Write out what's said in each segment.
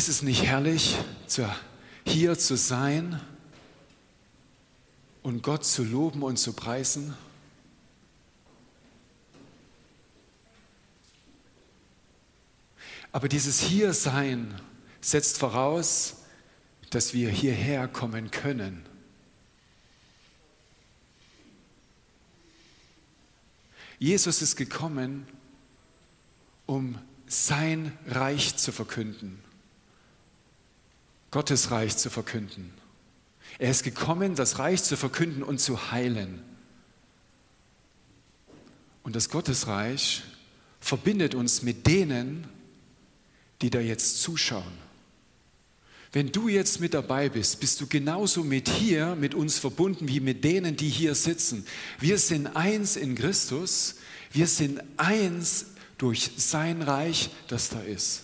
Ist es nicht herrlich, hier zu sein und Gott zu loben und zu preisen? Aber dieses Hiersein setzt voraus, dass wir hierher kommen können. Jesus ist gekommen, um sein Reich zu verkünden, Gottes Reich zu verkünden. Er ist gekommen, das Reich zu verkünden und zu heilen. Und das Gottesreich verbindet uns mit denen, die da jetzt zuschauen. Wenn du jetzt mit dabei bist, bist du genauso mit hier, mit uns verbunden, wie mit denen, die hier sitzen. Wir sind eins in Christus. Wir sind eins durch sein Reich, das da ist.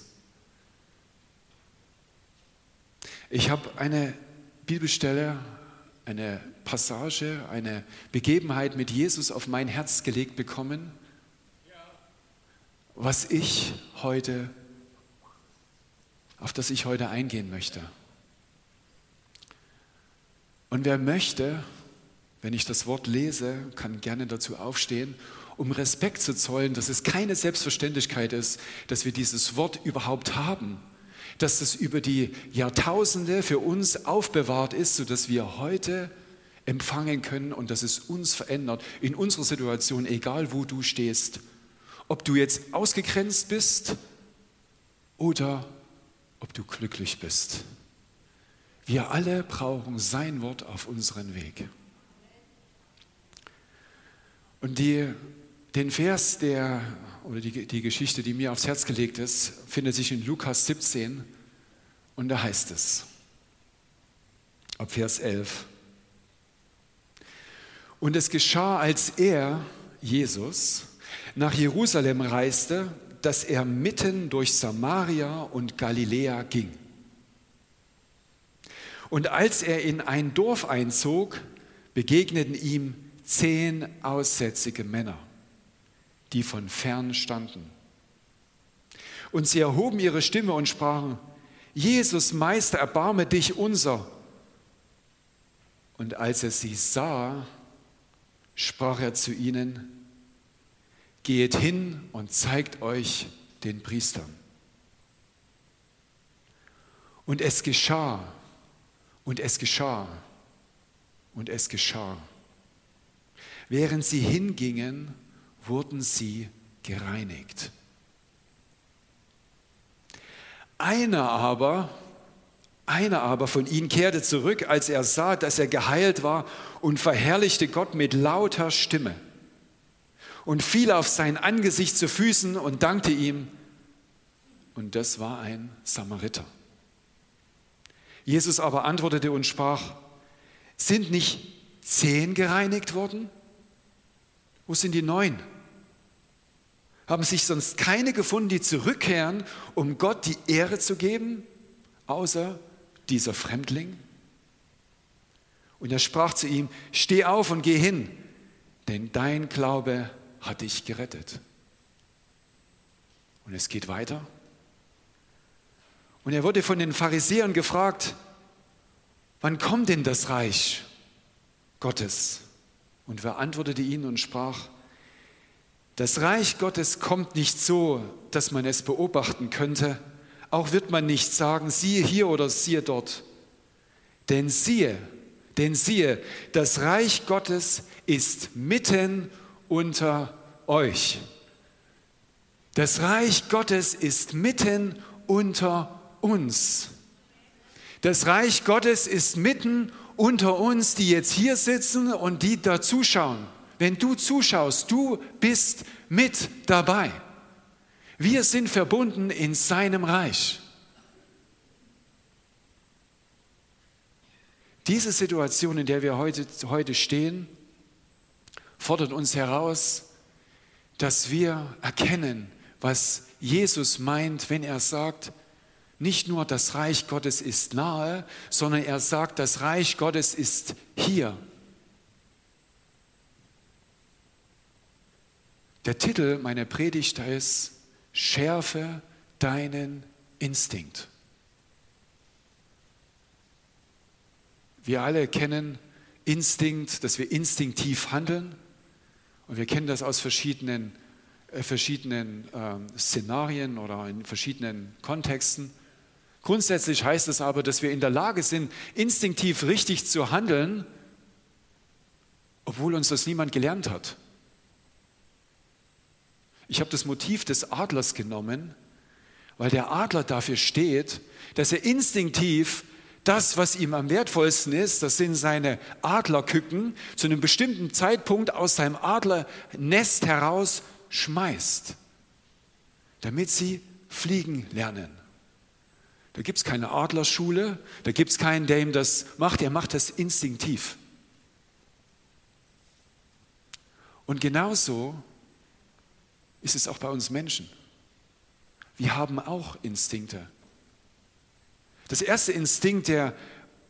Ich habe eine Bibelstelle, eine Passage, eine Begebenheit mit Jesus auf mein Herz gelegt bekommen, was ich heute auf das ich heute eingehen möchte. Und wer möchte, wenn ich das Wort lese, kann gerne dazu aufstehen, um Respekt zu zollen, dass es keine Selbstverständlichkeit ist, dass wir dieses Wort überhaupt haben, dass es über die Jahrtausende für uns aufbewahrt ist, sodass wir heute empfangen können und dass es uns verändert in unserer Situation, egal wo du stehst. Ob du jetzt ausgegrenzt bist oder ob du glücklich bist. Wir alle brauchen sein Wort auf unseren Weg. Und die, den Vers, der, oder die, die Geschichte, die mir aufs Herz gelegt ist, findet sich in Lukas 17 und da heißt es, ab Vers 11. Und es geschah, als er, Jesus, nach Jerusalem reiste, dass er mitten durch Samaria und Galiläa ging. Und als er in ein Dorf einzog, begegneten ihm zehn aussätzige Männer, die von fern standen. Und sie erhoben ihre Stimme und sprachen, Jesus, Meister, erbarme dich unser. Und als er sie sah, sprach er zu ihnen, Geht hin und zeigt euch den Priestern. Und es geschah, und es geschah, und es geschah. Während sie hingingen, wurden sie gereinigt. Einer aber, einer aber von ihnen kehrte zurück, als er sah, dass er geheilt war und verherrlichte Gott mit lauter Stimme und fiel auf sein Angesicht zu Füßen und dankte ihm. Und das war ein Samariter. Jesus aber antwortete und sprach, sind nicht zehn gereinigt worden? Wo sind die neun? Haben sich sonst keine gefunden, die zurückkehren, um Gott die Ehre zu geben, außer dieser Fremdling? Und er sprach zu ihm, steh auf und geh hin, denn dein Glaube hat dich gerettet. Und es geht weiter. Und er wurde von den Pharisäern gefragt, wann kommt denn das Reich Gottes? Und wer antwortete ihn und sprach, das Reich Gottes kommt nicht so, dass man es beobachten könnte. Auch wird man nicht sagen, siehe hier oder siehe dort. Denn siehe, denn siehe, das Reich Gottes ist mitten unter euch. Das Reich Gottes ist mitten unter uns. Das Reich Gottes ist mitten unter uns, die jetzt hier sitzen und die da zuschauen. Wenn du zuschaust, du bist mit dabei. Wir sind verbunden in seinem Reich. Diese Situation, in der wir heute, heute stehen, fordert uns heraus, dass wir erkennen, was Jesus meint, wenn er sagt, nicht nur das Reich Gottes ist nahe, sondern er sagt, das Reich Gottes ist hier. Der Titel meiner Predigt ist Schärfe deinen Instinkt. Wir alle kennen Instinkt, dass wir instinktiv handeln. Und wir kennen das aus verschiedenen, äh, verschiedenen äh, Szenarien oder in verschiedenen Kontexten. Grundsätzlich heißt es aber, dass wir in der Lage sind, instinktiv richtig zu handeln, obwohl uns das niemand gelernt hat. Ich habe das Motiv des Adlers genommen, weil der Adler dafür steht, dass er instinktiv das, was ihm am wertvollsten ist, das sind seine Adlerküken, zu einem bestimmten Zeitpunkt aus seinem Adlernest heraus schmeißt, damit sie fliegen lernen. Da gibt es keine Adlerschule, da gibt es keinen, der ihm das macht, er macht das instinktiv. Und genauso ist es auch bei uns Menschen. Wir haben auch Instinkte. Das erste Instinkt, der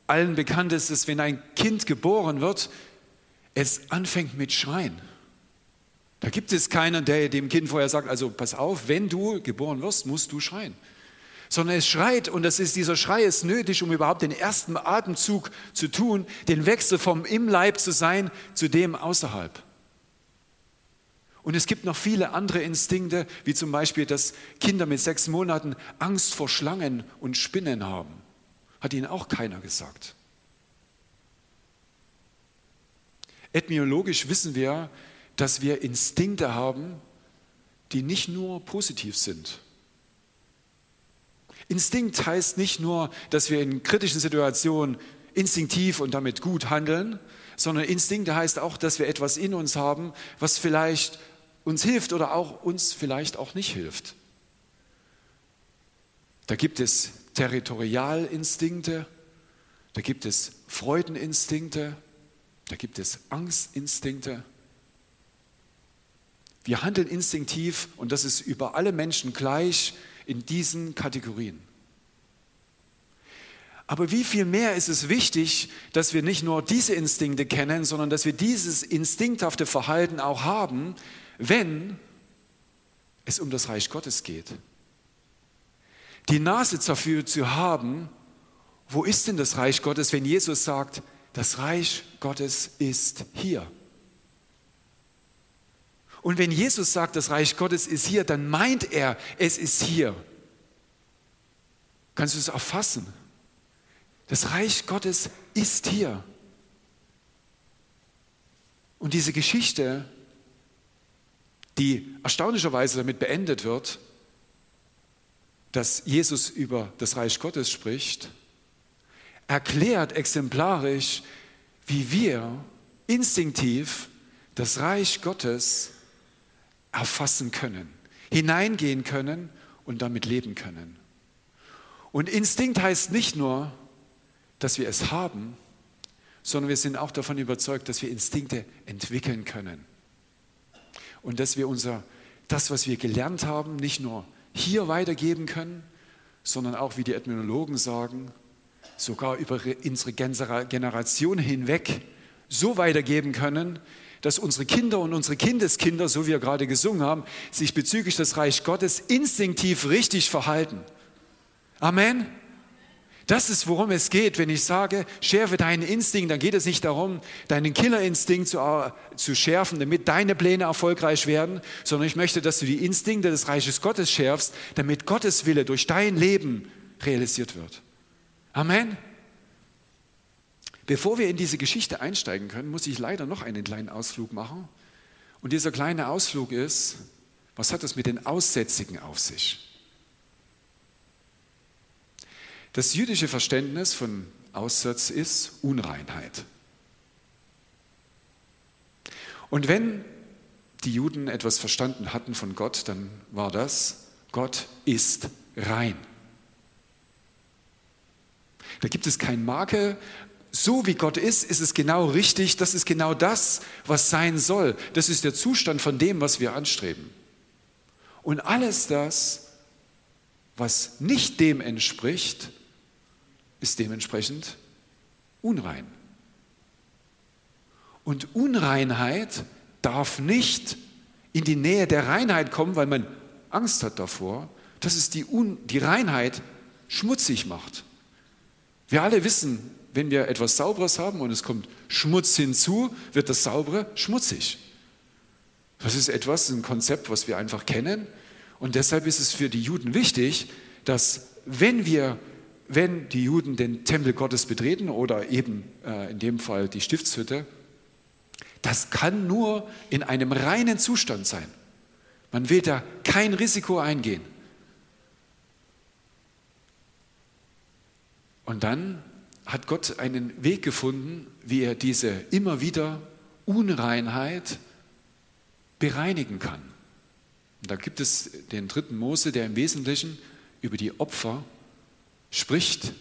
allen bekannt ist, ist, wenn ein Kind geboren wird, es anfängt mit Schreien. Da gibt es keinen, der dem Kind vorher sagt, also pass auf, wenn du geboren wirst, musst du schreien. Sondern es schreit und das ist, dieser Schrei ist nötig, um überhaupt den ersten Atemzug zu tun, den Wechsel vom im Leib zu sein zu dem außerhalb. Und es gibt noch viele andere Instinkte, wie zum Beispiel, dass Kinder mit sechs Monaten Angst vor Schlangen und Spinnen haben. Hat ihnen auch keiner gesagt. Ethnologisch wissen wir, dass wir Instinkte haben, die nicht nur positiv sind. Instinkt heißt nicht nur, dass wir in kritischen Situationen instinktiv und damit gut handeln, sondern Instinkt heißt auch, dass wir etwas in uns haben, was vielleicht uns hilft oder auch uns vielleicht auch nicht hilft. Da gibt es Territorialinstinkte, da gibt es Freudeninstinkte, da gibt es Angstinstinkte. Wir handeln instinktiv und das ist über alle Menschen gleich in diesen Kategorien. Aber wie viel mehr ist es wichtig, dass wir nicht nur diese Instinkte kennen, sondern dass wir dieses instinkthafte Verhalten auch haben, wenn es um das Reich Gottes geht. Die Nase dafür zu haben, wo ist denn das Reich Gottes, wenn Jesus sagt, das Reich Gottes ist hier. Und wenn Jesus sagt, das Reich Gottes ist hier, dann meint er, es ist hier. Kannst du es erfassen? Das Reich Gottes ist hier. Und diese Geschichte die erstaunlicherweise damit beendet wird, dass Jesus über das Reich Gottes spricht, erklärt exemplarisch, wie wir instinktiv das Reich Gottes erfassen können, hineingehen können und damit leben können. Und Instinkt heißt nicht nur, dass wir es haben, sondern wir sind auch davon überzeugt, dass wir Instinkte entwickeln können und dass wir unser, das, was wir gelernt haben, nicht nur hier weitergeben können, sondern auch, wie die Ethnologen sagen, sogar über unsere Generation hinweg so weitergeben können, dass unsere Kinder und unsere Kindeskinder, so wie wir gerade gesungen haben, sich bezüglich des Reich Gottes instinktiv richtig verhalten. Amen. Das ist, worum es geht, wenn ich sage, schärfe deinen Instinkt, dann geht es nicht darum, deinen Killerinstinkt zu, zu schärfen, damit deine Pläne erfolgreich werden, sondern ich möchte, dass du die Instinkte des Reiches Gottes schärfst, damit Gottes Wille durch dein Leben realisiert wird. Amen. Bevor wir in diese Geschichte einsteigen können, muss ich leider noch einen kleinen Ausflug machen. Und dieser kleine Ausflug ist, was hat es mit den Aussätzigen auf sich? Das jüdische Verständnis von Aussatz ist Unreinheit. Und wenn die Juden etwas verstanden hatten von Gott, dann war das, Gott ist rein. Da gibt es kein Makel. So wie Gott ist, ist es genau richtig. Das ist genau das, was sein soll. Das ist der Zustand von dem, was wir anstreben. Und alles das, was nicht dem entspricht, ist dementsprechend unrein. Und Unreinheit darf nicht in die Nähe der Reinheit kommen, weil man Angst hat davor, dass es die, Un die Reinheit schmutzig macht. Wir alle wissen, wenn wir etwas Sauberes haben und es kommt Schmutz hinzu, wird das Saubere schmutzig. Das ist etwas, ein Konzept, was wir einfach kennen. Und deshalb ist es für die Juden wichtig, dass wenn wir, wenn die Juden den Tempel Gottes betreten oder eben äh, in dem Fall die Stiftshütte, das kann nur in einem reinen Zustand sein. Man will da kein Risiko eingehen. Und dann hat Gott einen Weg gefunden, wie er diese immer wieder Unreinheit bereinigen kann. Und da gibt es den dritten Mose, der im Wesentlichen über die Opfer spricht.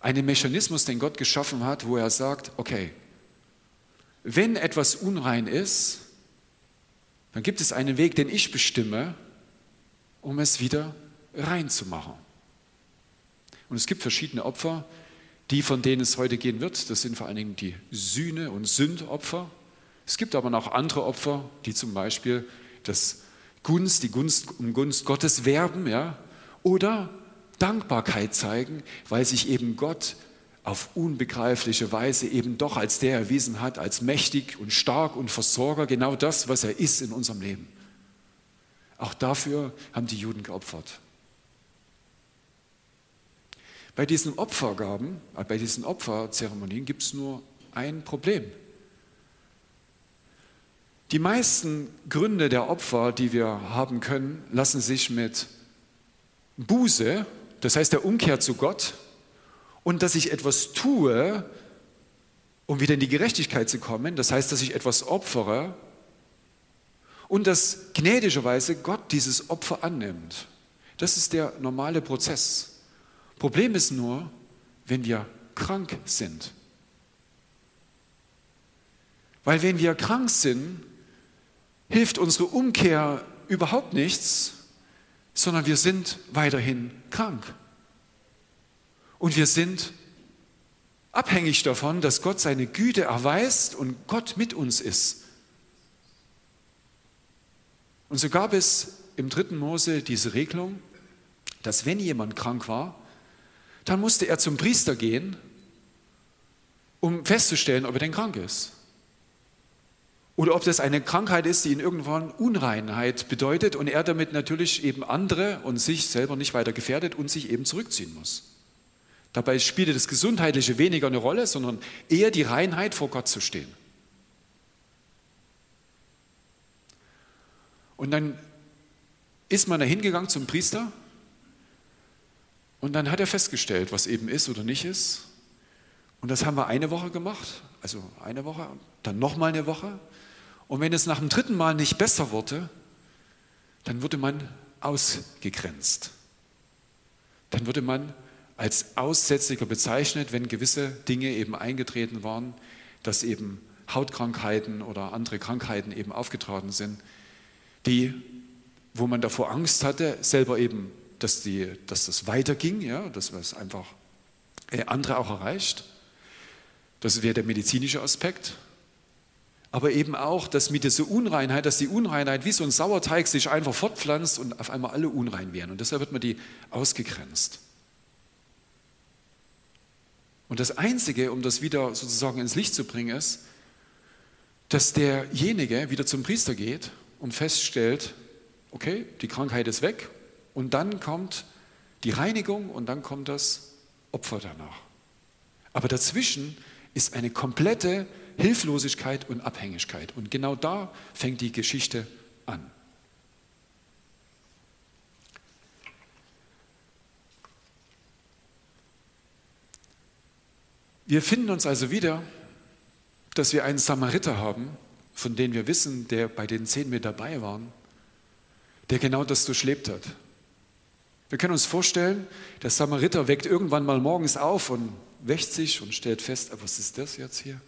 Einen Mechanismus, den Gott geschaffen hat, wo er sagt, okay, wenn etwas unrein ist, dann gibt es einen Weg, den ich bestimme, um es wieder rein zu machen. Und es gibt verschiedene Opfer, die, von denen es heute gehen wird. Das sind vor allen Dingen die Sühne- und Sündopfer. Es gibt aber noch andere Opfer, die zum Beispiel das Gunst, die Gunst um Gunst Gottes werben, ja, oder Dankbarkeit zeigen, weil sich eben Gott auf unbegreifliche Weise eben doch als der erwiesen hat, als mächtig und stark und Versorger, genau das, was er ist in unserem Leben. Auch dafür haben die Juden geopfert. Bei diesen Opfergaben, äh, bei diesen Opferzeremonien gibt es nur ein Problem. Die meisten Gründe der Opfer, die wir haben können, lassen sich mit Buße, das heißt der Umkehr zu Gott, und dass ich etwas tue, um wieder in die Gerechtigkeit zu kommen, das heißt, dass ich etwas opfere und dass gnädigerweise Gott dieses Opfer annimmt. Das ist der normale Prozess. Problem ist nur, wenn wir krank sind. Weil wenn wir krank sind, hilft unsere Umkehr überhaupt nichts, sondern wir sind weiterhin krank. Und wir sind abhängig davon, dass Gott seine Güte erweist und Gott mit uns ist. Und so gab es im dritten Mose diese Regelung, dass wenn jemand krank war, dann musste er zum Priester gehen, um festzustellen, ob er denn krank ist. Oder ob das eine Krankheit ist, die in irgendwann Unreinheit bedeutet und er damit natürlich eben andere und sich selber nicht weiter gefährdet und sich eben zurückziehen muss. Dabei spielte das Gesundheitliche weniger eine Rolle, sondern eher die Reinheit vor Gott zu stehen. Und dann ist man da hingegangen zum Priester und dann hat er festgestellt, was eben ist oder nicht ist. Und das haben wir eine Woche gemacht, also eine Woche, dann nochmal eine Woche. Und wenn es nach dem dritten Mal nicht besser wurde, dann wurde man ausgegrenzt. Dann wurde man als Aussätziger bezeichnet, wenn gewisse Dinge eben eingetreten waren, dass eben Hautkrankheiten oder andere Krankheiten eben aufgetreten sind, die, wo man davor Angst hatte, selber eben, dass, die, dass das weiterging, ja, dass es einfach äh, andere auch erreicht. Das wäre der medizinische Aspekt aber eben auch, dass mit dieser Unreinheit, dass die Unreinheit wie so ein Sauerteig sich einfach fortpflanzt und auf einmal alle unrein werden. Und deshalb wird man die ausgegrenzt. Und das Einzige, um das wieder sozusagen ins Licht zu bringen, ist, dass derjenige wieder zum Priester geht und feststellt, okay, die Krankheit ist weg und dann kommt die Reinigung und dann kommt das Opfer danach. Aber dazwischen ist eine komplette Hilflosigkeit und Abhängigkeit. Und genau da fängt die Geschichte an. Wir finden uns also wieder, dass wir einen Samariter haben, von dem wir wissen, der bei den zehn mit dabei waren, der genau das durchlebt hat. Wir können uns vorstellen, der Samariter weckt irgendwann mal morgens auf und wächt sich und stellt fest, ah, was ist das jetzt hier?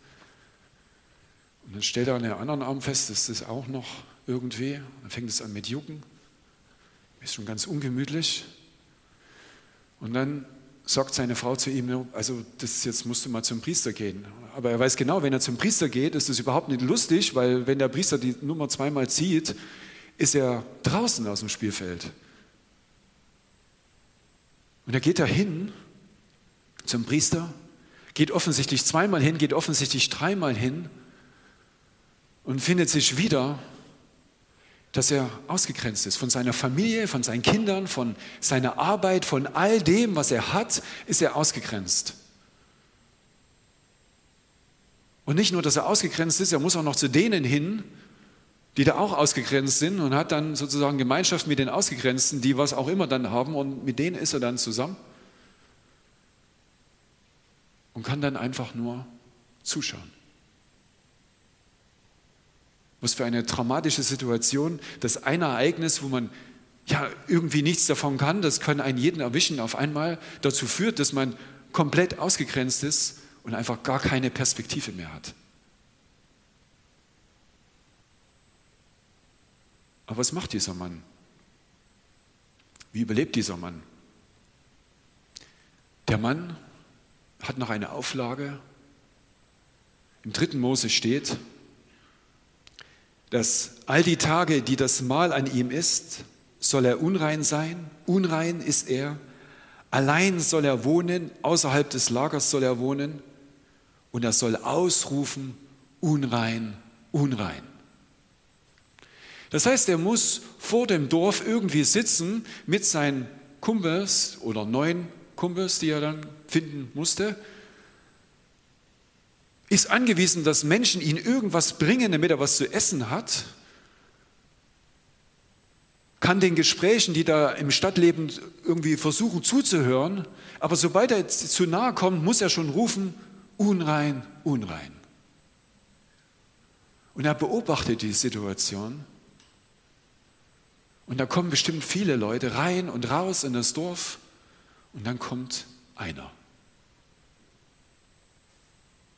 Und dann stellt er an der anderen Arm fest, das ist auch noch irgendwie. Dann fängt es an mit Jucken. Ist schon ganz ungemütlich. Und dann sagt seine Frau zu ihm, also das jetzt musst du mal zum Priester gehen. Aber er weiß genau, wenn er zum Priester geht, ist das überhaupt nicht lustig, weil wenn der Priester die Nummer zweimal zieht, ist er draußen aus dem Spielfeld. Und er geht da hin zum Priester geht offensichtlich zweimal hin, geht offensichtlich dreimal hin und findet sich wieder, dass er ausgegrenzt ist von seiner Familie, von seinen Kindern, von seiner Arbeit, von all dem, was er hat, ist er ausgegrenzt. Und nicht nur, dass er ausgegrenzt ist, er muss auch noch zu denen hin, die da auch ausgegrenzt sind und hat dann sozusagen Gemeinschaft mit den Ausgegrenzten, die was auch immer dann haben und mit denen ist er dann zusammen und kann dann einfach nur zuschauen. Was für eine dramatische Situation, dass ein Ereignis, wo man ja irgendwie nichts davon kann, das kann einen jeden erwischen, auf einmal dazu führt, dass man komplett ausgegrenzt ist und einfach gar keine Perspektive mehr hat. Aber was macht dieser Mann? Wie überlebt dieser Mann? Der Mann hat noch eine Auflage. Im dritten Mose steht, dass all die Tage, die das Mahl an ihm ist, soll er unrein sein. Unrein ist er. Allein soll er wohnen, außerhalb des Lagers soll er wohnen. Und er soll ausrufen, unrein, unrein. Das heißt, er muss vor dem Dorf irgendwie sitzen mit seinen Kumpels oder neun Kumpels, die er dann finden musste, ist angewiesen, dass Menschen ihn irgendwas bringen, damit er was zu essen hat, kann den Gesprächen, die da im Stadtleben irgendwie versuchen zuzuhören, aber sobald er zu nahe kommt, muss er schon rufen, unrein, unrein. Und er beobachtet die Situation und da kommen bestimmt viele Leute rein und raus in das Dorf und dann kommt einer.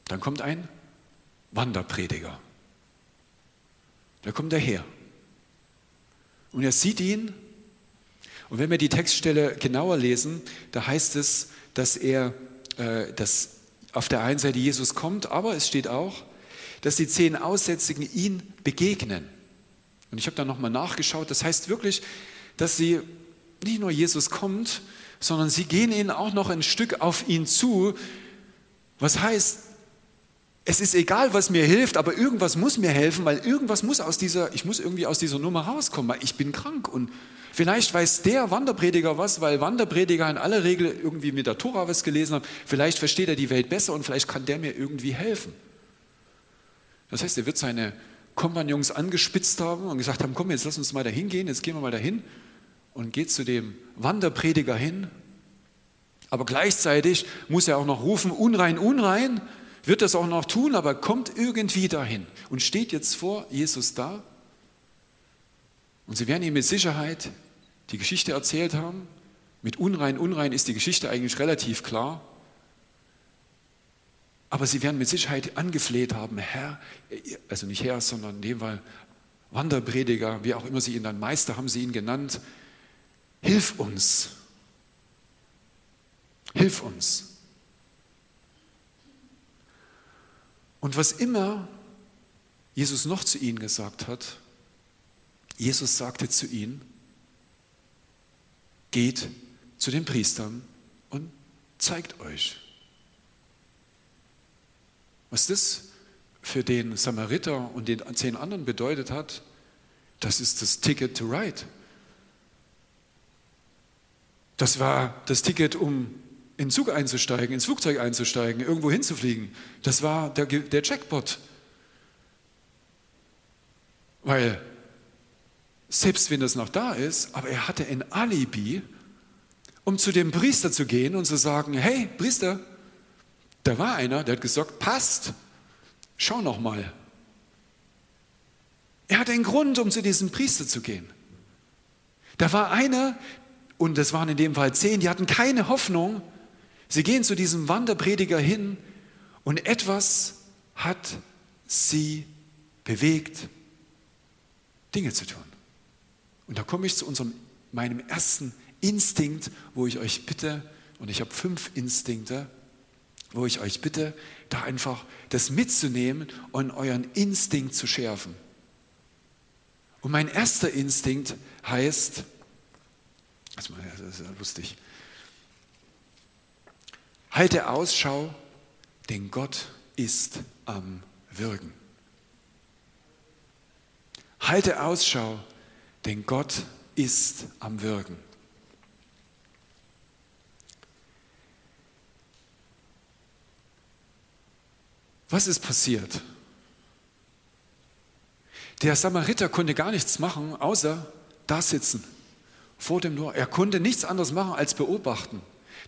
Dann kommt ein Wanderprediger. Da kommt er her. Und er sieht ihn. Und wenn wir die Textstelle genauer lesen, da heißt es, dass er, äh, dass auf der einen Seite Jesus kommt, aber es steht auch, dass die zehn Aussätzigen ihn begegnen. Und ich habe da nochmal nachgeschaut. Das heißt wirklich, dass sie nicht nur Jesus kommt, sondern sie gehen ihnen auch noch ein Stück auf ihn zu. Was heißt, es ist egal, was mir hilft, aber irgendwas muss mir helfen, weil irgendwas muss aus dieser, ich muss irgendwie aus dieser Nummer rauskommen, weil ich bin krank und vielleicht weiß der Wanderprediger was, weil Wanderprediger in aller Regel irgendwie mit der Tora was gelesen haben. Vielleicht versteht er die Welt besser und vielleicht kann der mir irgendwie helfen. Das heißt, er wird seine Kompagnons angespitzt haben und gesagt haben, komm, jetzt lass uns mal dahin gehen, jetzt gehen wir mal dahin und geht zu dem Wanderprediger hin. Aber gleichzeitig muss er auch noch rufen, unrein, unrein, wird das auch noch tun, aber kommt irgendwie dahin und steht jetzt vor Jesus da. Und sie werden ihm mit Sicherheit die Geschichte erzählt haben. Mit unrein, unrein ist die Geschichte eigentlich relativ klar. Aber sie werden mit Sicherheit angefleht haben, Herr, also nicht Herr, sondern in dem Fall Wanderprediger, wie auch immer sie ihn dann, Meister haben sie ihn genannt, hilf uns. Hilf uns. Und was immer Jesus noch zu ihnen gesagt hat, Jesus sagte zu ihnen, geht zu den Priestern und zeigt euch. Was das für den Samariter und den zehn anderen bedeutet hat, das ist das Ticket to Ride. Das war das Ticket, um in den Zug einzusteigen, ins Flugzeug einzusteigen, irgendwo hinzufliegen. Das war der, der Jackpot. Weil selbst wenn das noch da ist, aber er hatte ein Alibi, um zu dem Priester zu gehen und zu sagen, hey Priester, da war einer, der hat gesagt, passt, schau noch mal. Er hat einen Grund, um zu diesem Priester zu gehen. Da war einer, und das waren in dem Fall zehn, die hatten keine Hoffnung. Sie gehen zu diesem Wanderprediger hin und etwas hat sie bewegt, Dinge zu tun. Und da komme ich zu unserem, meinem ersten Instinkt, wo ich euch bitte, und ich habe fünf Instinkte, wo ich euch bitte, da einfach das mitzunehmen und euren Instinkt zu schärfen. Und mein erster Instinkt heißt, das ist ja lustig, halte Ausschau denn Gott ist am Wirken. Halte Ausschau, denn Gott ist am Wirken. Was ist passiert? Der Samariter konnte gar nichts machen, außer da sitzen, vor dem Tor. Er konnte nichts anderes machen als beobachten.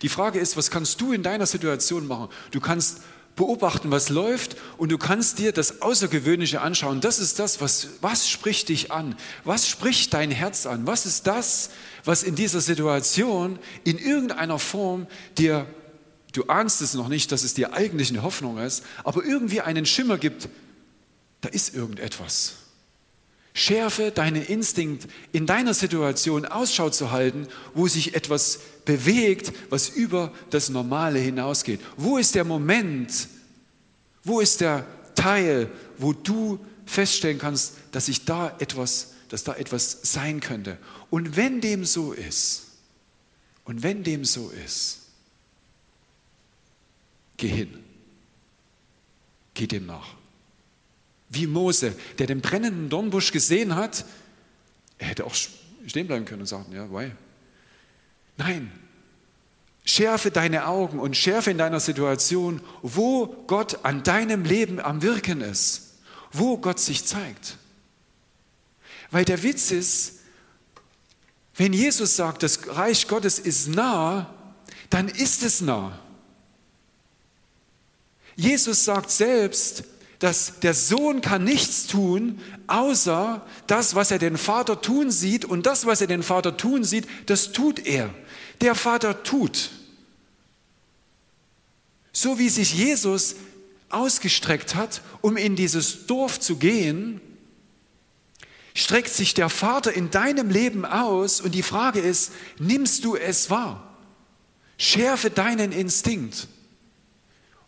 Die Frage ist, was kannst du in deiner Situation machen? Du kannst beobachten, was läuft und du kannst dir das Außergewöhnliche anschauen. Das ist das, was, was spricht dich an? Was spricht dein Herz an? Was ist das, was in dieser Situation in irgendeiner Form dir, du ahnst es noch nicht, dass es dir eigentlich eine Hoffnung ist, aber irgendwie einen Schimmer gibt, da ist irgendetwas. Schärfe deinen Instinkt, in deiner Situation Ausschau zu halten, wo sich etwas bewegt, was über das Normale hinausgeht. Wo ist der Moment, wo ist der Teil, wo du feststellen kannst, dass sich da etwas, dass da etwas sein könnte. Und wenn dem so ist, und wenn dem so ist, geh hin. Geh dem nach. Wie Mose, der den brennenden Dornbusch gesehen hat, er hätte auch stehen bleiben können und sagen, ja, why? Nein, schärfe deine Augen und schärfe in deiner Situation, wo Gott an deinem Leben am Wirken ist, wo Gott sich zeigt. Weil der Witz ist, wenn Jesus sagt, das Reich Gottes ist nah, dann ist es nah. Jesus sagt selbst, dass der Sohn kann nichts tun, außer das, was er den Vater tun sieht. Und das, was er den Vater tun sieht, das tut er. Der Vater tut. So wie sich Jesus ausgestreckt hat, um in dieses Dorf zu gehen, streckt sich der Vater in deinem Leben aus und die Frage ist, nimmst du es wahr? Schärfe deinen Instinkt,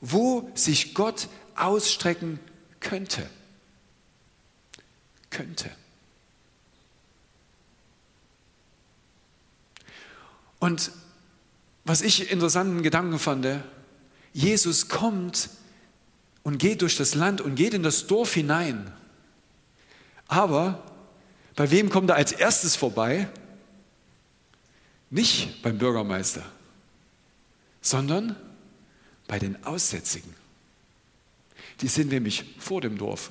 wo sich Gott ausstrecken könnte. Könnte. Und was ich interessanten Gedanken fand, Jesus kommt und geht durch das Land und geht in das Dorf hinein. Aber bei wem kommt er als erstes vorbei? Nicht beim Bürgermeister, sondern bei den Aussätzigen. Die sind nämlich vor dem Dorf.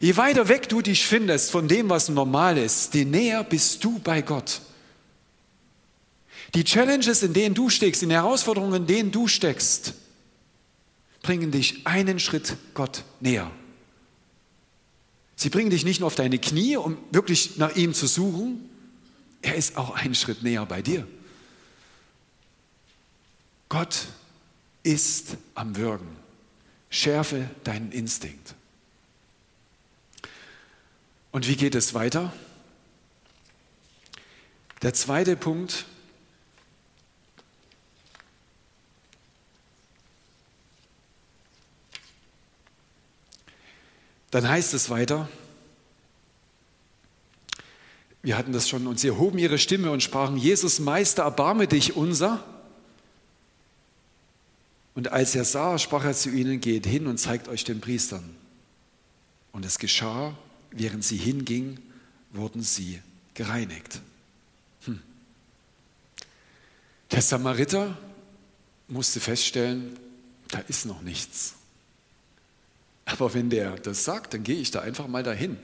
Je weiter weg du dich findest von dem, was normal ist, je näher bist du bei Gott. Die Challenges, in denen du steckst, die Herausforderungen, in denen du steckst, bringen dich einen Schritt Gott näher. Sie bringen dich nicht nur auf deine Knie, um wirklich nach ihm zu suchen, er ist auch einen Schritt näher bei dir. Gott ist am Wirken. Schärfe deinen Instinkt. Und wie geht es weiter? Der zweite Punkt. Dann heißt es weiter, wir hatten das schon, und sie erhoben ihre Stimme und sprachen, Jesus Meister, erbarme dich unser. Und als er sah, sprach er zu ihnen, geht hin und zeigt euch den Priestern. Und es geschah, während sie hinging, wurden sie gereinigt. Hm. Der Samariter musste feststellen, da ist noch nichts. Aber wenn der das sagt, dann gehe ich da einfach mal dahin.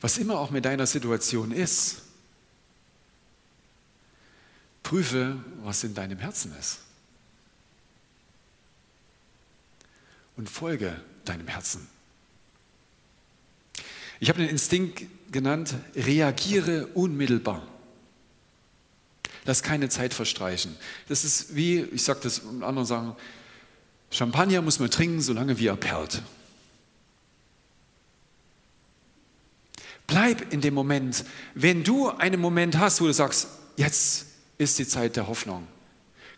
Was immer auch mit deiner Situation ist, Prüfe, was in deinem Herzen ist. Und folge deinem Herzen. Ich habe den Instinkt genannt, reagiere unmittelbar. Lass keine Zeit verstreichen. Das ist wie, ich sage das und anderen sagen, Champagner muss man trinken, solange wie er perlt. Bleib in dem Moment. Wenn du einen Moment hast, wo du sagst, jetzt ist die Zeit der Hoffnung.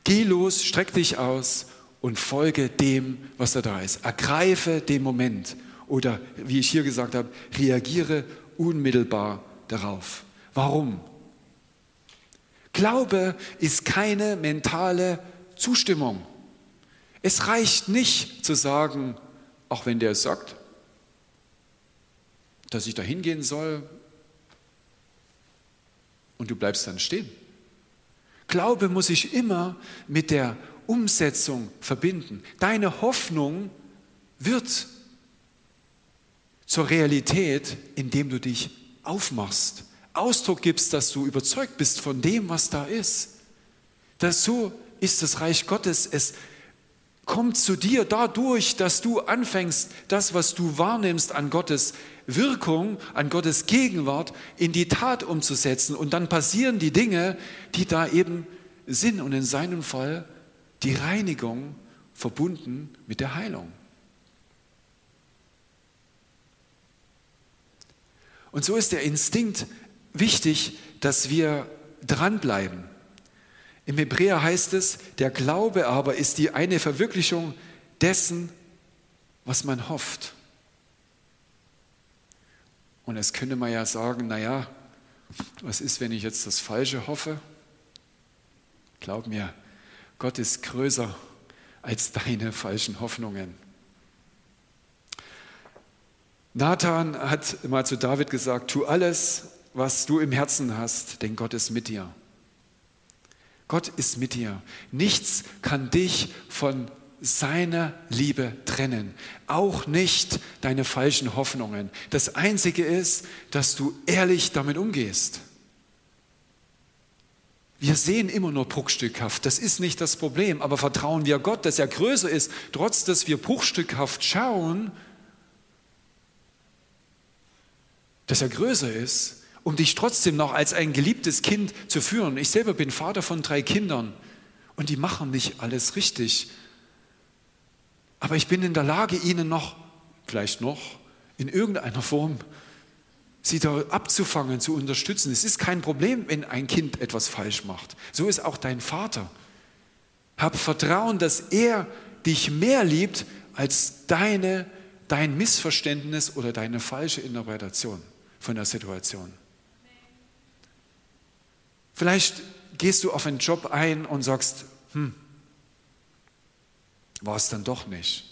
Geh los, streck dich aus und folge dem, was da da ist. Ergreife den Moment oder, wie ich hier gesagt habe, reagiere unmittelbar darauf. Warum? Glaube ist keine mentale Zustimmung. Es reicht nicht zu sagen, auch wenn der es sagt, dass ich da hingehen soll und du bleibst dann stehen. Glaube muss sich immer mit der Umsetzung verbinden. Deine Hoffnung wird zur Realität, indem du dich aufmachst, Ausdruck gibst, dass du überzeugt bist von dem, was da ist. Das so ist das Reich Gottes. Es kommt zu dir dadurch, dass du anfängst, das, was du wahrnimmst an Gottes Wirkung, an Gottes Gegenwart in die Tat umzusetzen. Und dann passieren die Dinge, die da eben sind. Und in seinem Fall die Reinigung verbunden mit der Heilung. Und so ist der Instinkt wichtig, dass wir dranbleiben. Im Hebräer heißt es, der Glaube aber ist die eine Verwirklichung dessen, was man hofft. Und es könnte man ja sagen, naja, was ist, wenn ich jetzt das Falsche hoffe? Glaub mir, Gott ist größer als deine falschen Hoffnungen. Nathan hat mal zu David gesagt, tu alles, was du im Herzen hast, denn Gott ist mit dir. Gott ist mit dir. Nichts kann dich von seiner Liebe trennen. Auch nicht deine falschen Hoffnungen. Das Einzige ist, dass du ehrlich damit umgehst. Wir sehen immer nur bruchstückhaft. Das ist nicht das Problem. Aber vertrauen wir Gott, dass er größer ist, trotz dass wir bruchstückhaft schauen, dass er größer ist, um dich trotzdem noch als ein geliebtes Kind zu führen. Ich selber bin Vater von drei Kindern und die machen nicht alles richtig. Aber ich bin in der Lage, ihnen noch, vielleicht noch, in irgendeiner Form, sie da abzufangen, zu unterstützen. Es ist kein Problem, wenn ein Kind etwas falsch macht. So ist auch dein Vater. Hab Vertrauen, dass er dich mehr liebt als deine, dein Missverständnis oder deine falsche Interpretation von der Situation. Vielleicht gehst du auf einen Job ein und sagst, hm, war es dann doch nicht.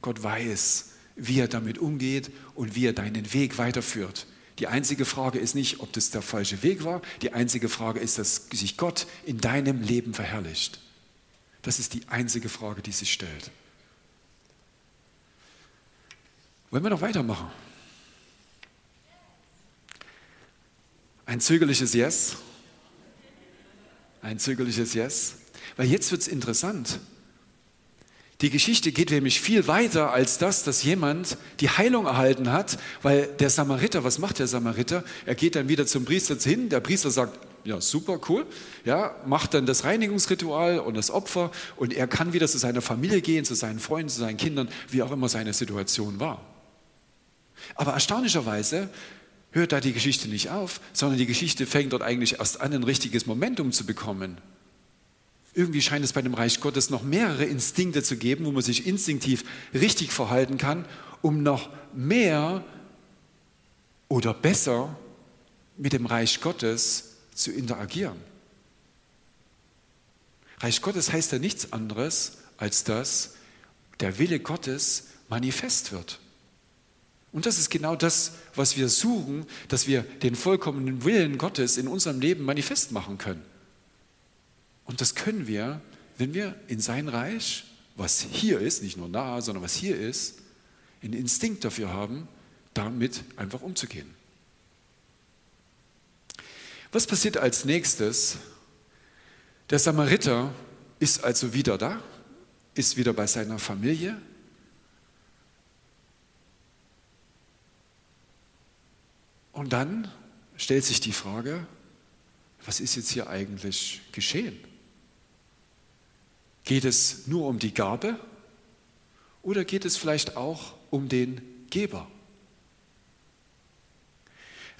Gott weiß, wie er damit umgeht und wie er deinen Weg weiterführt. Die einzige Frage ist nicht, ob das der falsche Weg war. Die einzige Frage ist, dass sich Gott in deinem Leben verherrlicht. Das ist die einzige Frage, die sich stellt. Wollen wir noch weitermachen? Ein zögerliches Yes. Ein zögerliches Yes. Weil jetzt wird es interessant. Die Geschichte geht nämlich viel weiter als das, dass jemand die Heilung erhalten hat, weil der Samariter, was macht der Samariter? Er geht dann wieder zum Priester hin, der Priester sagt, ja, super, cool, ja, macht dann das Reinigungsritual und das Opfer und er kann wieder zu seiner Familie gehen, zu seinen Freunden, zu seinen Kindern, wie auch immer seine Situation war. Aber erstaunlicherweise hört da die Geschichte nicht auf, sondern die Geschichte fängt dort eigentlich erst an, ein richtiges Momentum zu bekommen. Irgendwie scheint es bei dem Reich Gottes noch mehrere Instinkte zu geben, wo man sich instinktiv richtig verhalten kann, um noch mehr oder besser mit dem Reich Gottes zu interagieren. Reich Gottes heißt ja nichts anderes, als dass der Wille Gottes manifest wird. Und das ist genau das, was wir suchen, dass wir den vollkommenen Willen Gottes in unserem Leben manifest machen können. Und das können wir, wenn wir in sein Reich, was hier ist, nicht nur nah, sondern was hier ist, einen Instinkt dafür haben, damit einfach umzugehen. Was passiert als nächstes? Der Samariter ist also wieder da, ist wieder bei seiner Familie, Und dann stellt sich die Frage, was ist jetzt hier eigentlich geschehen? Geht es nur um die Gabe oder geht es vielleicht auch um den Geber?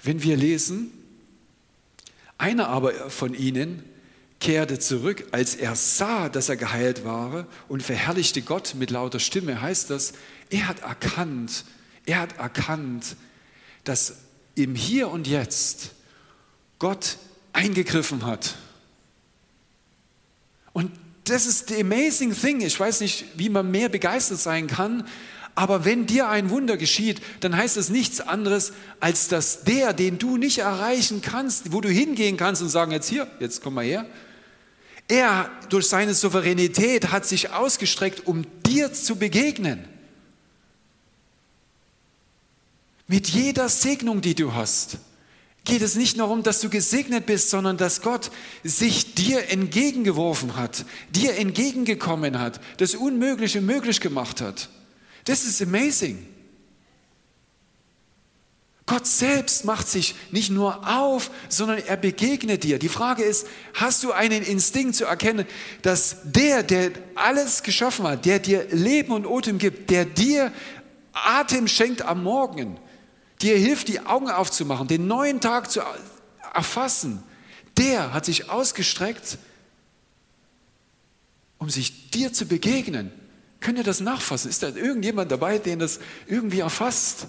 Wenn wir lesen, einer aber von ihnen kehrte zurück, als er sah, dass er geheilt war und verherrlichte Gott mit lauter Stimme, heißt das, er hat erkannt, er hat erkannt, dass im Hier und Jetzt Gott eingegriffen hat Und das ist the amazing thing. Ich weiß nicht, wie man mehr begeistert sein kann, aber wenn dir ein Wunder geschieht, dann heißt es nichts anderes, als dass der, den du nicht erreichen kannst, wo du hingehen kannst und sagen, jetzt hier, jetzt komm mal her, er durch seine Souveränität hat sich ausgestreckt, um dir zu begegnen. Mit jeder Segnung, die du hast, geht es nicht nur darum, dass du gesegnet bist, sondern dass Gott sich dir entgegengeworfen hat, dir entgegengekommen hat, das Unmögliche möglich gemacht hat. Das ist amazing. Gott selbst macht sich nicht nur auf, sondern er begegnet dir. Die Frage ist, hast du einen Instinkt zu erkennen, dass der, der alles geschaffen hat, der dir Leben und Atem gibt, der dir Atem schenkt am Morgen, dir hilft, die Augen aufzumachen, den neuen Tag zu erfassen, der hat sich ausgestreckt, um sich dir zu begegnen. Könnt ihr das nachfassen? Ist da irgendjemand dabei, den das irgendwie erfasst?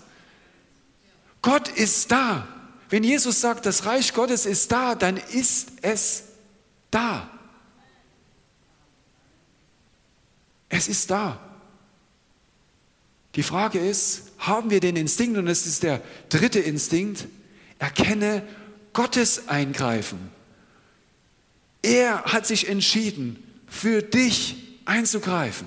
Gott ist da. Wenn Jesus sagt, das Reich Gottes ist da, dann ist es da. Es ist da. Die Frage ist, haben wir den Instinkt, und es ist der dritte Instinkt, erkenne Gottes Eingreifen. Er hat sich entschieden, für dich einzugreifen.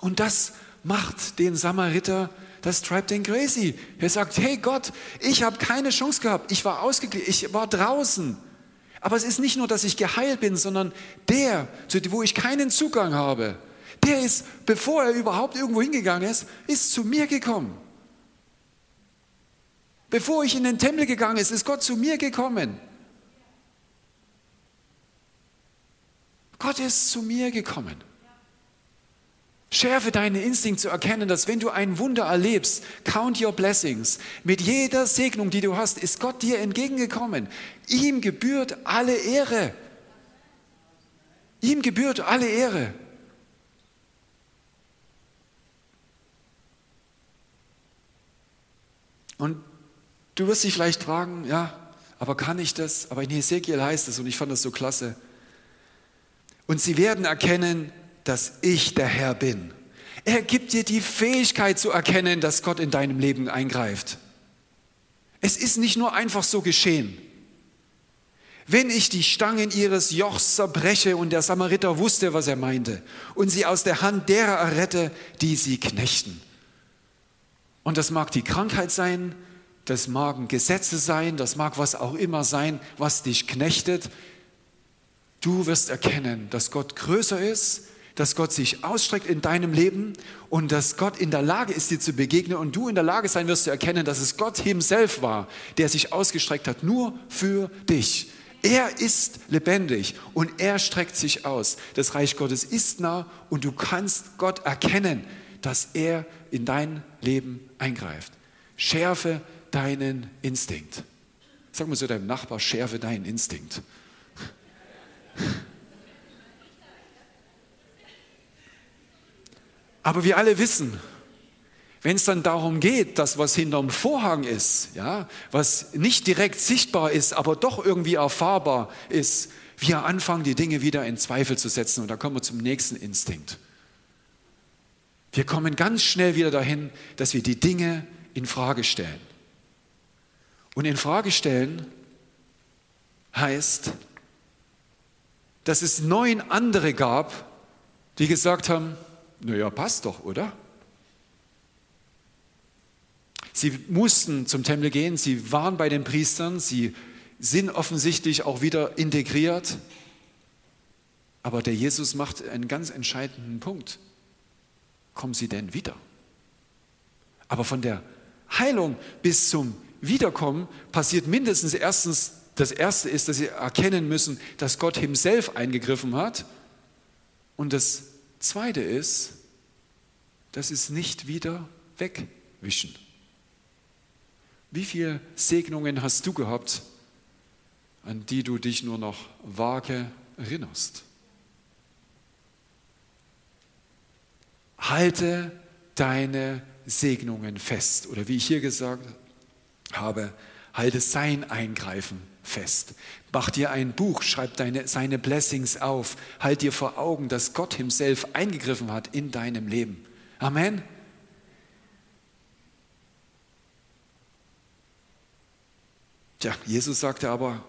Und das macht den Samariter, das treibt den crazy. Er sagt, hey Gott, ich habe keine Chance gehabt. Ich war ausgeglichen, ich war draußen. Aber es ist nicht nur, dass ich geheilt bin, sondern der, wo ich keinen Zugang habe, der ist, bevor er überhaupt irgendwo hingegangen ist, ist zu mir gekommen. Bevor ich in den Tempel gegangen ist, ist Gott zu mir gekommen. Gott ist zu mir gekommen. Schärfe deinen Instinkt zu erkennen, dass wenn du ein Wunder erlebst, count your blessings. Mit jeder Segnung, die du hast, ist Gott dir entgegengekommen. Ihm gebührt alle Ehre. Ihm gebührt alle Ehre. Und du wirst dich vielleicht fragen, ja, aber kann ich das? Aber in Hesekiel heißt es, und ich fand das so klasse. Und sie werden erkennen, dass ich der Herr bin. Er gibt dir die Fähigkeit zu erkennen, dass Gott in deinem Leben eingreift. Es ist nicht nur einfach so geschehen. Wenn ich die Stangen ihres Jochs zerbreche und der Samariter wusste, was er meinte, und sie aus der Hand derer errette, die sie knechten. Und das mag die Krankheit sein, das mag Gesetze sein, das mag was auch immer sein, was dich knechtet. Du wirst erkennen, dass Gott größer ist, dass Gott sich ausstreckt in deinem Leben und dass Gott in der Lage ist, dir zu begegnen und du in der Lage sein wirst zu erkennen, dass es Gott himself war, der sich ausgestreckt hat, nur für dich. Er ist lebendig und er streckt sich aus. Das Reich Gottes ist nah und du kannst Gott erkennen, dass er in dein Leben eingreift. Schärfe deinen Instinkt. Sag mal so deinem Nachbar, schärfe deinen Instinkt. Aber wir alle wissen, wenn es dann darum geht, dass was hinterm Vorhang ist, ja, was nicht direkt sichtbar ist, aber doch irgendwie erfahrbar ist, wir anfangen, die Dinge wieder in Zweifel zu setzen. Und da kommen wir zum nächsten Instinkt. Wir kommen ganz schnell wieder dahin, dass wir die Dinge in Frage stellen. Und in Frage stellen heißt, dass es neun andere gab, die gesagt haben, naja, passt doch, oder? Sie mussten zum Tempel gehen, sie waren bei den Priestern, sie sind offensichtlich auch wieder integriert. Aber der Jesus macht einen ganz entscheidenden Punkt. Kommen sie denn wieder? Aber von der Heilung bis zum Wiederkommen passiert mindestens erstens, das erste ist, dass sie erkennen müssen, dass Gott himself eingegriffen hat. Und das Zweite ist, das ist nicht wieder wegwischen. Wie viele Segnungen hast du gehabt, an die du dich nur noch vage erinnerst? Halte deine Segnungen fest. Oder wie ich hier gesagt habe, Halte sein Eingreifen fest. Mach dir ein Buch, schreib deine, seine Blessings auf. Halt dir vor Augen, dass Gott himself eingegriffen hat in deinem Leben. Amen. Tja, Jesus sagte aber,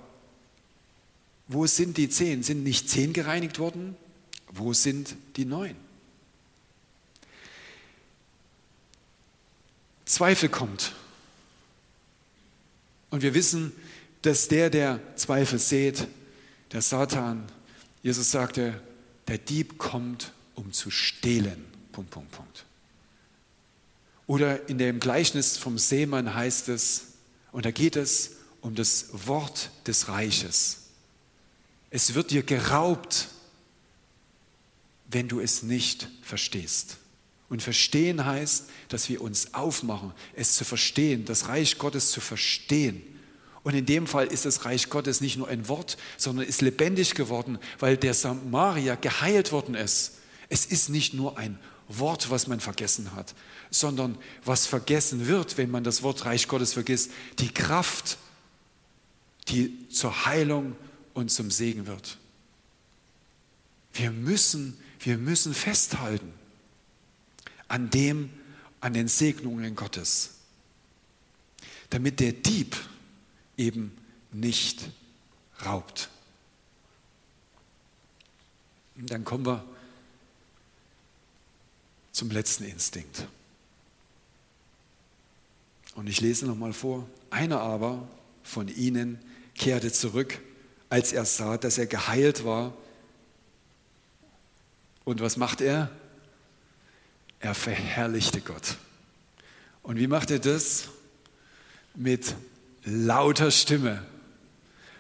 wo sind die zehn? Sind nicht zehn gereinigt worden? Wo sind die neun? Zweifel kommt. Und wir wissen, dass der, der Zweifel sät, der Satan, Jesus sagte, der Dieb kommt, um zu stehlen. Punkt, Punkt, Punkt. Oder in dem Gleichnis vom Seemann heißt es, und da geht es um das Wort des Reiches. Es wird dir geraubt, wenn du es nicht verstehst. Und verstehen heißt, dass wir uns aufmachen, es zu verstehen, das Reich Gottes zu verstehen. Und in dem Fall ist das Reich Gottes nicht nur ein Wort, sondern ist lebendig geworden, weil der Samaria geheilt worden ist. Es ist nicht nur ein Wort, was man vergessen hat, sondern was vergessen wird, wenn man das Wort Reich Gottes vergisst, die Kraft, die zur Heilung und zum Segen wird. Wir müssen, wir müssen festhalten an dem, an den Segnungen Gottes, damit der Dieb eben nicht raubt. Und dann kommen wir zum letzten Instinkt. Und ich lese nochmal vor. Einer aber von ihnen kehrte zurück, als er sah, dass er geheilt war. Und was macht er? Er verherrlichte Gott. Und wie macht er das? Mit lauter Stimme.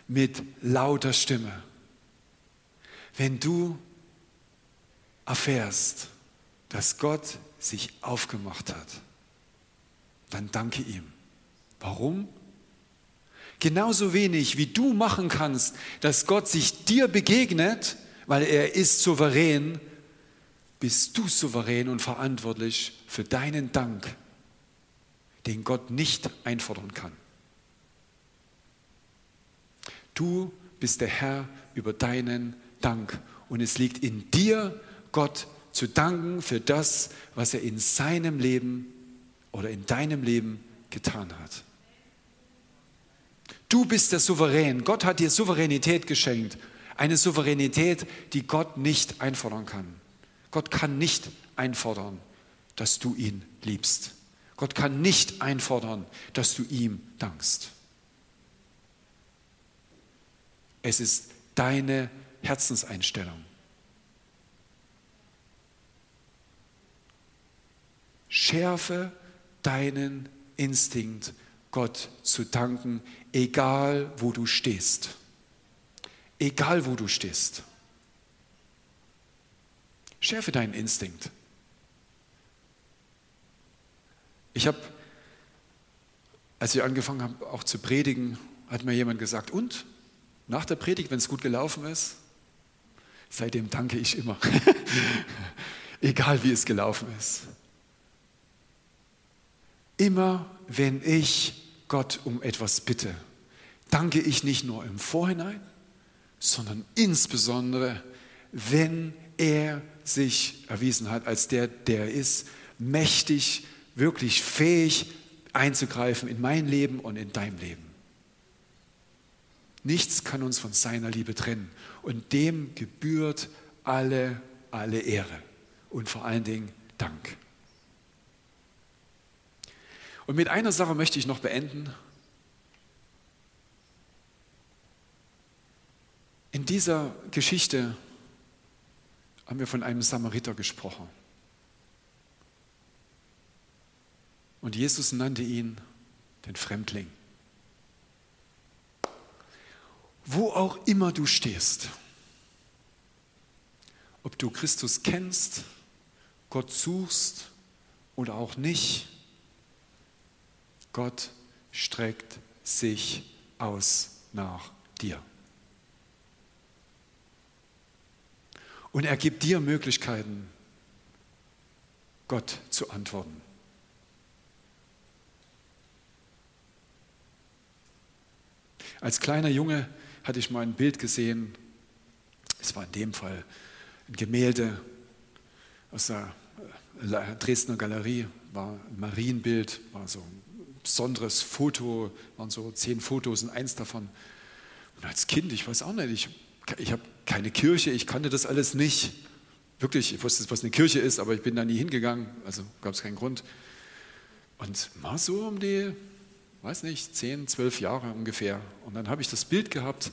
Mit lauter Stimme. Wenn du erfährst, dass Gott sich aufgemacht hat, dann danke ihm. Warum? Genauso wenig wie du machen kannst, dass Gott sich dir begegnet, weil er ist souverän, bist du souverän und verantwortlich für deinen Dank, den Gott nicht einfordern kann. Du bist der Herr über deinen Dank und es liegt in dir, Gott zu danken für das, was er in seinem Leben oder in deinem Leben getan hat. Du bist der Souverän. Gott hat dir Souveränität geschenkt. Eine Souveränität, die Gott nicht einfordern kann. Gott kann nicht einfordern, dass du ihn liebst. Gott kann nicht einfordern, dass du ihm dankst. Es ist deine Herzenseinstellung. Schärfe deinen Instinkt, Gott zu danken, egal wo du stehst. Egal wo du stehst. Schärfe deinen Instinkt. Ich habe, als ich angefangen habe, auch zu predigen, hat mir jemand gesagt, und nach der Predigt, wenn es gut gelaufen ist, seitdem danke ich immer. Egal wie es gelaufen ist. Immer wenn ich Gott um etwas bitte, danke ich nicht nur im Vorhinein, sondern insbesondere, wenn er sich erwiesen hat als der, der ist, mächtig, wirklich fähig einzugreifen in mein Leben und in dein Leben. Nichts kann uns von seiner Liebe trennen. Und dem gebührt alle, alle Ehre und vor allen Dingen Dank. Und mit einer Sache möchte ich noch beenden. In dieser Geschichte haben wir von einem Samariter gesprochen. Und Jesus nannte ihn den Fremdling. Wo auch immer du stehst, ob du Christus kennst, Gott suchst oder auch nicht, Gott streckt sich aus nach dir. Und er gibt dir Möglichkeiten, Gott zu antworten. Als kleiner Junge hatte ich mal ein Bild gesehen. Es war in dem Fall ein Gemälde aus der äh, Dresdner Galerie, war ein Marienbild, war so ein besonderes Foto, waren so zehn Fotos und eins davon. Und als Kind, ich weiß auch nicht, ich, ich habe keine Kirche, ich kannte das alles nicht. Wirklich, ich wusste, was eine Kirche ist, aber ich bin da nie hingegangen, also gab es keinen Grund. Und war so um die, weiß nicht, zehn, zwölf Jahre ungefähr. Und dann habe ich das Bild gehabt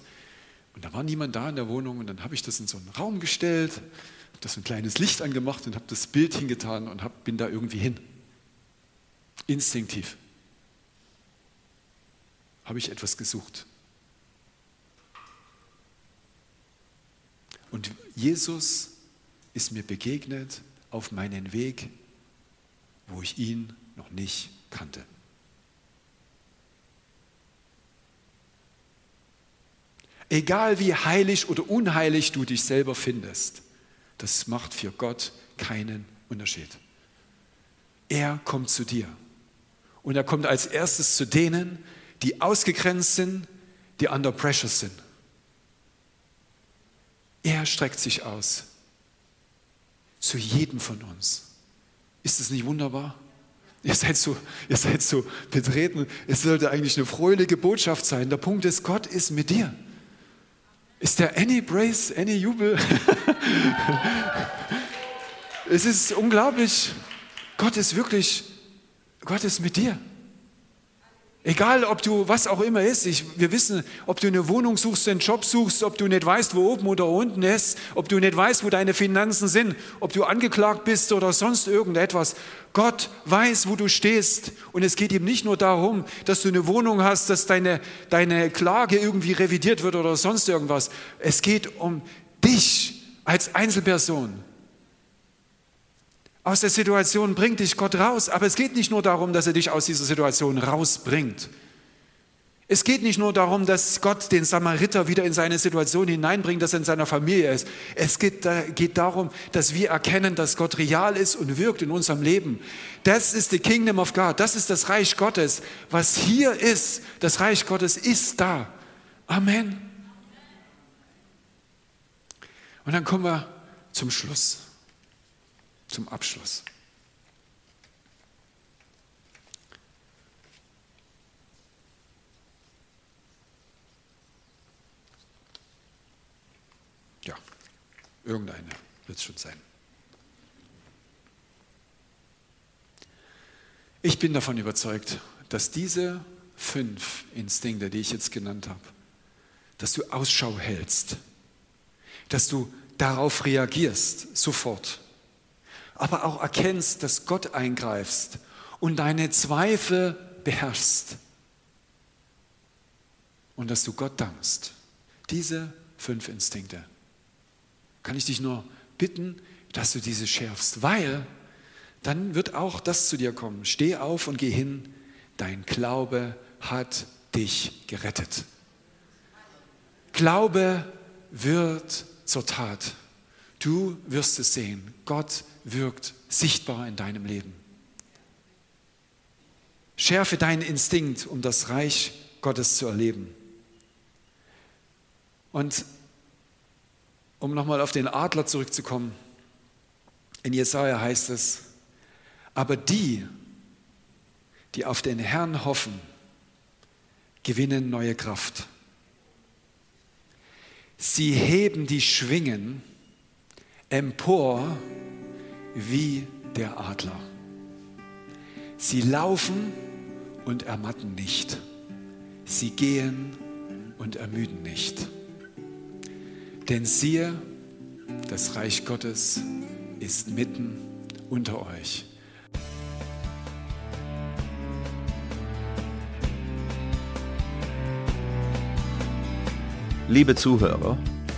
und da war niemand da in der Wohnung und dann habe ich das in so einen Raum gestellt, habe das ein kleines Licht angemacht und habe das Bild hingetan und hab, bin da irgendwie hin. Instinktiv habe ich etwas gesucht. Und Jesus ist mir begegnet auf meinen Weg, wo ich ihn noch nicht kannte. Egal wie heilig oder unheilig du dich selber findest, das macht für Gott keinen Unterschied. Er kommt zu dir. Und er kommt als erstes zu denen, die ausgegrenzt sind, die under pressure sind. Er streckt sich aus zu jedem von uns. Ist das nicht wunderbar? Ihr seid so, ihr seid so betreten. Es sollte eigentlich eine fröhliche Botschaft sein. Der Punkt ist, Gott ist mit dir. Ist der any Brace, any Jubel? es ist unglaublich. Gott ist wirklich, Gott ist mit dir. Egal, ob du was auch immer ist, ich, wir wissen, ob du eine Wohnung suchst, einen Job suchst, ob du nicht weißt, wo oben oder unten ist, ob du nicht weißt, wo deine Finanzen sind, ob du angeklagt bist oder sonst irgendetwas. Gott weiß, wo du stehst. Und es geht ihm nicht nur darum, dass du eine Wohnung hast, dass deine, deine Klage irgendwie revidiert wird oder sonst irgendwas. Es geht um dich als Einzelperson. Aus der Situation bringt dich Gott raus, aber es geht nicht nur darum, dass er dich aus dieser Situation rausbringt. Es geht nicht nur darum, dass Gott den Samariter wieder in seine Situation hineinbringt, dass er in seiner Familie ist. Es geht, geht, darum, dass wir erkennen, dass Gott real ist und wirkt in unserem Leben. Das ist the Kingdom of God. Das ist das Reich Gottes. Was hier ist, das Reich Gottes ist da. Amen. Und dann kommen wir zum Schluss zum Abschluss. Ja, irgendeine wird es schon sein. Ich bin davon überzeugt, dass diese fünf Instinkte, die ich jetzt genannt habe, dass du Ausschau hältst, dass du darauf reagierst, sofort aber auch erkennst, dass Gott eingreifst und deine Zweifel beherrschst und dass du Gott dankst. Diese fünf Instinkte. Kann ich dich nur bitten, dass du diese schärfst, weil dann wird auch das zu dir kommen. Steh auf und geh hin. Dein Glaube hat dich gerettet. Glaube wird zur Tat. Du wirst es sehen. Gott wirkt sichtbar in deinem Leben. Schärfe deinen Instinkt, um das Reich Gottes zu erleben. Und um nochmal auf den Adler zurückzukommen, in Jesaja heißt es, aber die, die auf den Herrn hoffen, gewinnen neue Kraft. Sie heben die Schwingen empor wie der Adler. Sie laufen und ermatten nicht. Sie gehen und ermüden nicht. Denn siehe, das Reich Gottes ist mitten unter euch. Liebe Zuhörer,